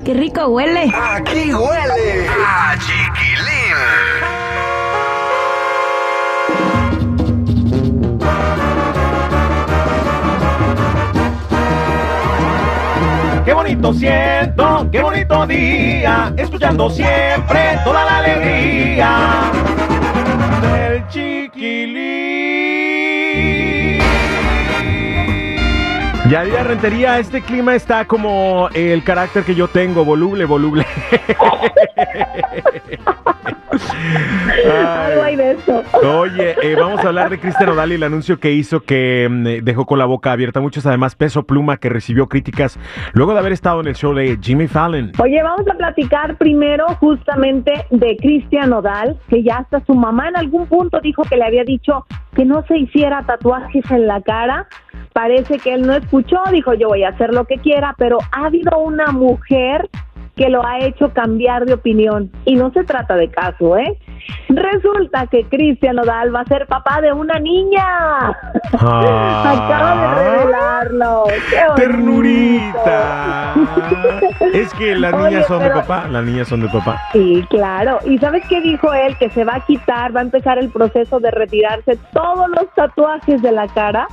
¡Ay, qué rico huele! Aquí huele a chiquilín. Qué bonito siento, qué bonito día, escuchando siempre toda la alegría Ya día Rentería, este clima está como el carácter que yo tengo, voluble, voluble. Algo hay de eso. Oye, eh, vamos a hablar de Cristian Odal y el anuncio que hizo que mm, dejó con la boca abierta. Muchos, además, Peso Pluma, que recibió críticas luego de haber estado en el show de Jimmy Fallon. Oye, vamos a platicar primero justamente de Cristian Odal, que ya hasta su mamá en algún punto dijo que le había dicho que no se hiciera tatuajes en la cara. Parece que él no escuchó, dijo yo voy a hacer lo que quiera, pero ha habido una mujer que lo ha hecho cambiar de opinión. Y no se trata de caso, ¿eh? Resulta que Cristian Odal va a ser papá de una niña. Ah. Acaba de revelarlo. ¡Qué! ¡Ternurita! es que las niñas Oye, son de papá, las niñas son de papá. Sí, claro. ¿Y sabes qué dijo él? Que se va a quitar, va a empezar el proceso de retirarse todos los tatuajes de la cara.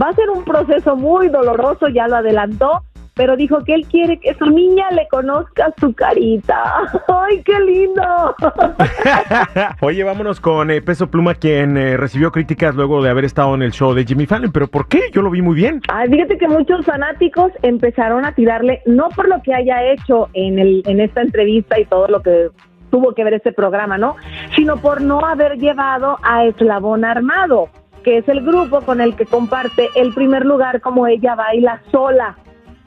Va a ser un proceso muy doloroso, ya lo adelantó, pero dijo que él quiere que su niña le conozca su carita. ¡Ay, qué lindo! Oye, vámonos con eh, Peso Pluma, quien eh, recibió críticas luego de haber estado en el show de Jimmy Fallon. ¿Pero por qué? Yo lo vi muy bien. Ay, fíjate que muchos fanáticos empezaron a tirarle, no por lo que haya hecho en, el, en esta entrevista y todo lo que tuvo que ver este programa, ¿no? Sino por no haber llevado a Eslabón Armado, que es el grupo con el que comparte el primer lugar como ella baila sola.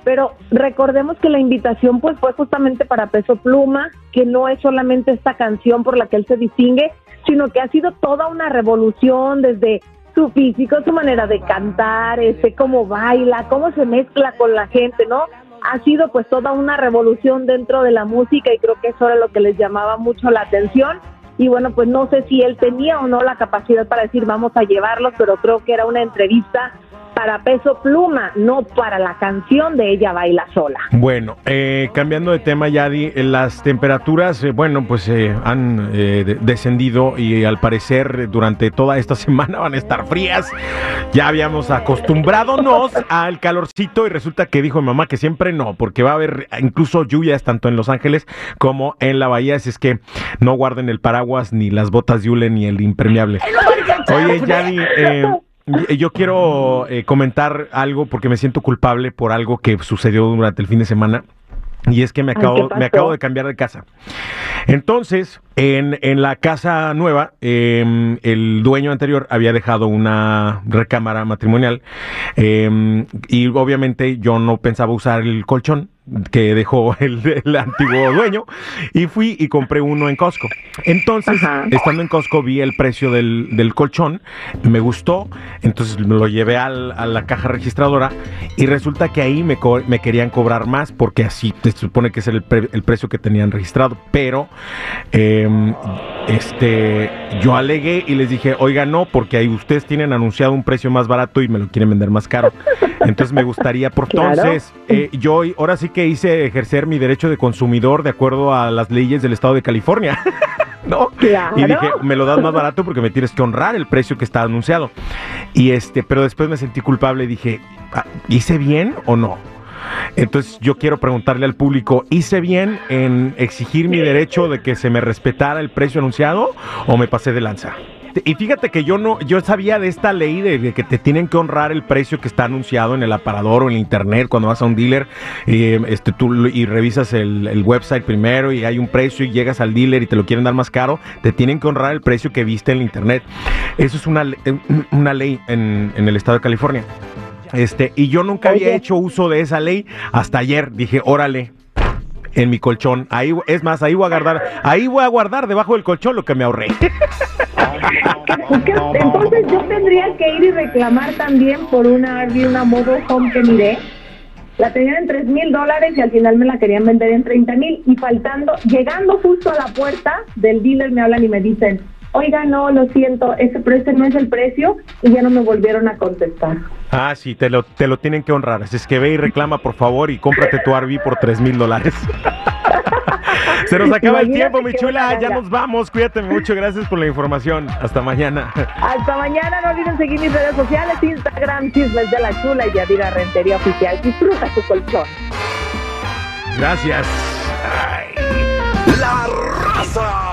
Pero recordemos que la invitación pues fue justamente para Peso Pluma, que no es solamente esta canción por la que él se distingue, sino que ha sido toda una revolución desde su físico, su manera de cantar, este cómo baila, cómo se mezcla con la gente, ¿no? Ha sido pues toda una revolución dentro de la música y creo que eso era lo que les llamaba mucho la atención. Y bueno, pues no sé si él tenía o no la capacidad para decir vamos a llevarlos, pero creo que era una entrevista para Peso Pluma, no para la canción de Ella Baila Sola. Bueno, eh, cambiando de tema, Yadi, eh, las temperaturas, eh, bueno, pues eh, han eh, de- descendido y al parecer durante toda esta semana van a estar frías. Ya habíamos acostumbradonos al calorcito y resulta que dijo mi mamá que siempre no, porque va a haber incluso lluvias tanto en Los Ángeles como en la bahía, así es que no guarden el paraguas, ni las botas de hule, ni el impermeable. Oye, Yadi, eh, yo quiero eh, comentar algo porque me siento culpable por algo que sucedió durante el fin de semana. Y es que me acabo, ¿qué me acabo de cambiar de casa. Entonces, en, en la casa nueva, eh, el dueño anterior había dejado una recámara matrimonial eh, y obviamente yo no pensaba usar el colchón que dejó el, el antiguo dueño y fui y compré uno en Costco. Entonces, Ajá. estando en Costco vi el precio del, del colchón, me gustó, entonces me lo llevé al- a la caja registradora y resulta que ahí me, co- me querían cobrar más porque así se supone que es el, pre- el precio que tenían registrado, pero eh, este, yo alegué y les dije, oiga, no, porque ahí ustedes tienen anunciado un precio más barato y me lo quieren vender más caro. Entonces me gustaría, por Claro. entonces, eh, yo ahora sí que hice ejercer mi derecho de consumidor de acuerdo a las leyes del estado de California. ¿No? Claro. Y dije, me lo das más barato porque me tienes que honrar el precio que está anunciado. Y este, pero después me sentí culpable y dije, ah, ¿hice bien o no? Entonces yo quiero preguntarle al público, ¿hice bien en exigir mi derecho de que se me respetara el precio anunciado o me pasé de lanza? Y fíjate que yo no, yo sabía de esta ley de, de que te tienen que honrar el precio que está anunciado en el aparador o en el internet cuando vas a un dealer y, este, tú, y revisas el, el website primero y hay un precio y llegas al dealer y te lo quieren dar más caro, te tienen que honrar el precio que viste en el internet. Eso es una, le- una ley en, en el estado de California. Este, y yo nunca había hecho uso de esa ley hasta ayer. Dije, órale, en mi colchón. Ahí, es más, ahí voy a guardar, ahí voy a guardar debajo del colchón lo que me ahorré. Entonces yo tendría que ir y reclamar también por una RV, una mobile home que miré. La tenían en tres mil dólares y al final me la querían vender en 30 mil. Y faltando, llegando justo a la puerta del dealer, me hablan y me dicen: Oiga, no, lo siento, ese, ese no es el precio. Y ya no me volvieron a contestar. Ah, sí, te lo, te lo tienen que honrar. Así es que ve y reclama, por favor, y cómprate tu RV por 3 mil dólares. Se nos acaba el tiempo, mi chula. Ya nos vamos. Cuídate mucho. Gracias por la información. Hasta mañana. Hasta mañana, no olviden seguir mis redes sociales: Instagram, Chismes de la Chula y Yadira Rentería Oficial. Disfruta tu colchón. Gracias. La raza.